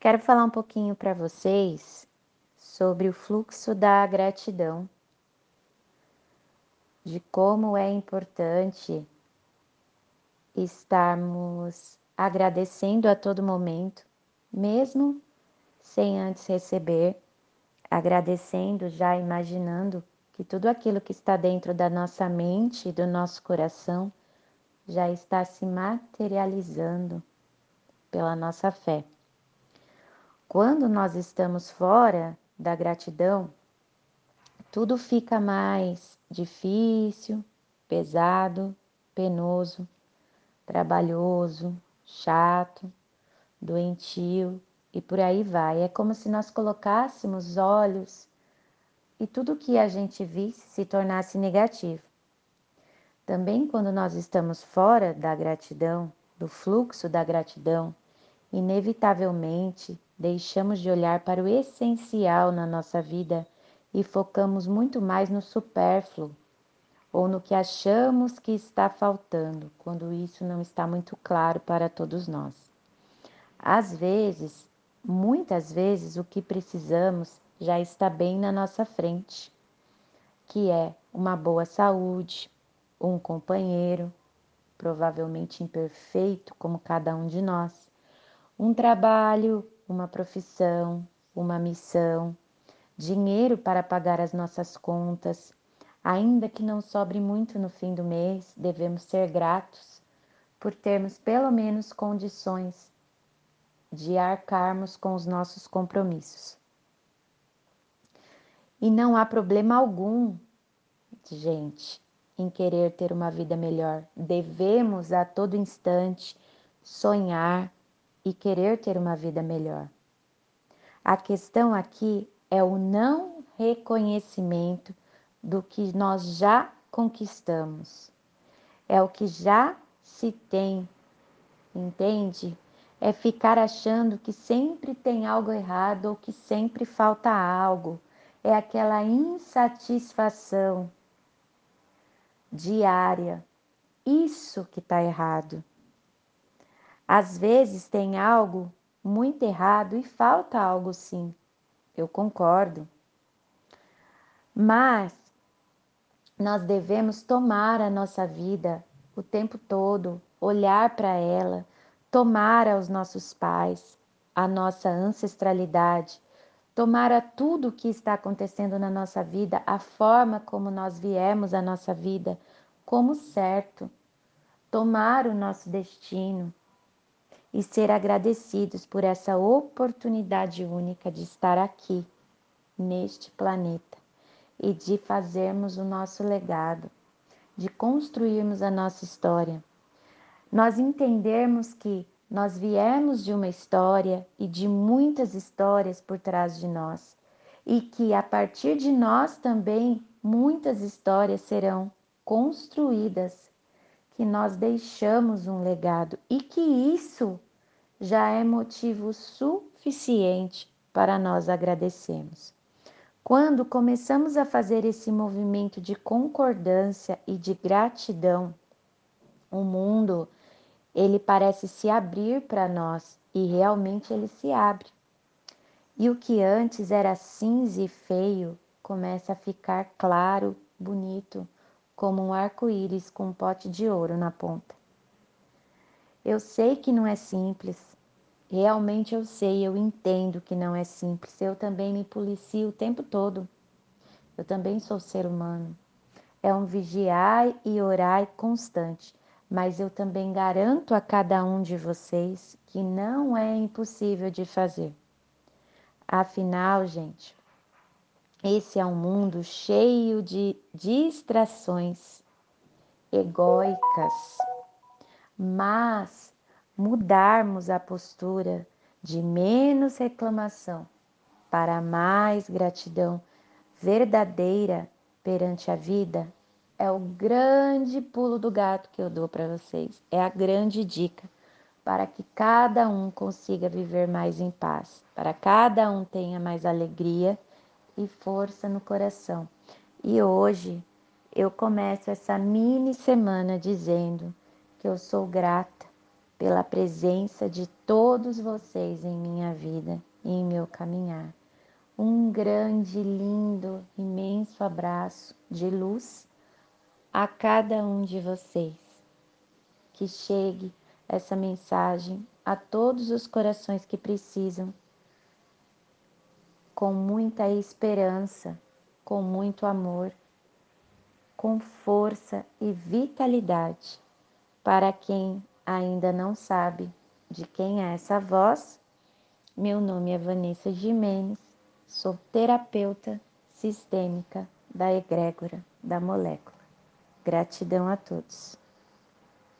Quero falar um pouquinho para vocês sobre o fluxo da gratidão, de como é importante estarmos agradecendo a todo momento, mesmo sem antes receber, agradecendo já imaginando que tudo aquilo que está dentro da nossa mente e do nosso coração já está se materializando pela nossa fé. Quando nós estamos fora da gratidão, tudo fica mais difícil, pesado, penoso, trabalhoso, chato, doentio e por aí vai. É como se nós colocássemos olhos e tudo que a gente visse se tornasse negativo. Também quando nós estamos fora da gratidão, do fluxo da gratidão, inevitavelmente deixamos de olhar para o essencial na nossa vida e focamos muito mais no supérfluo ou no que achamos que está faltando, quando isso não está muito claro para todos nós. Às vezes, muitas vezes, o que precisamos já está bem na nossa frente, que é uma boa saúde, um companheiro, provavelmente imperfeito como cada um de nós, um trabalho uma profissão, uma missão, dinheiro para pagar as nossas contas. Ainda que não sobre muito no fim do mês, devemos ser gratos por termos pelo menos condições de arcarmos com os nossos compromissos. E não há problema algum, gente, em querer ter uma vida melhor. Devemos a todo instante sonhar, e querer ter uma vida melhor. A questão aqui é o não reconhecimento do que nós já conquistamos. É o que já se tem, entende? É ficar achando que sempre tem algo errado ou que sempre falta algo. É aquela insatisfação diária. Isso que está errado. Às vezes tem algo muito errado e falta algo sim, eu concordo. Mas nós devemos tomar a nossa vida o tempo todo, olhar para ela, tomar aos nossos pais, a nossa ancestralidade, tomar a tudo o que está acontecendo na nossa vida, a forma como nós viemos a nossa vida, como certo, tomar o nosso destino, e ser agradecidos por essa oportunidade única de estar aqui, neste planeta, e de fazermos o nosso legado, de construirmos a nossa história. Nós entendermos que nós viemos de uma história e de muitas histórias por trás de nós, e que a partir de nós também muitas histórias serão construídas que nós deixamos um legado e que isso já é motivo suficiente para nós agradecermos. Quando começamos a fazer esse movimento de concordância e de gratidão, o mundo ele parece se abrir para nós e realmente ele se abre. E o que antes era cinza e feio começa a ficar claro, bonito, como um arco-íris com um pote de ouro na ponta. Eu sei que não é simples, realmente eu sei, eu entendo que não é simples. Eu também me policio o tempo todo. Eu também sou ser humano. É um vigiar e orar constante, mas eu também garanto a cada um de vocês que não é impossível de fazer. Afinal, gente, esse é um mundo cheio de distrações egóicas, mas mudarmos a postura de menos reclamação para mais gratidão verdadeira perante a vida é o grande pulo do gato que eu dou para vocês. É a grande dica para que cada um consiga viver mais em paz, para cada um tenha mais alegria e força no coração. E hoje eu começo essa mini semana dizendo que eu sou grata pela presença de todos vocês em minha vida e em meu caminhar. Um grande, lindo, imenso abraço de luz a cada um de vocês. Que chegue essa mensagem a todos os corações que precisam, com muita esperança, com muito amor, com força e vitalidade. Para quem ainda não sabe de quem é essa voz, meu nome é Vanessa Jimenez, sou terapeuta sistêmica da egrégora da molécula. Gratidão a todos.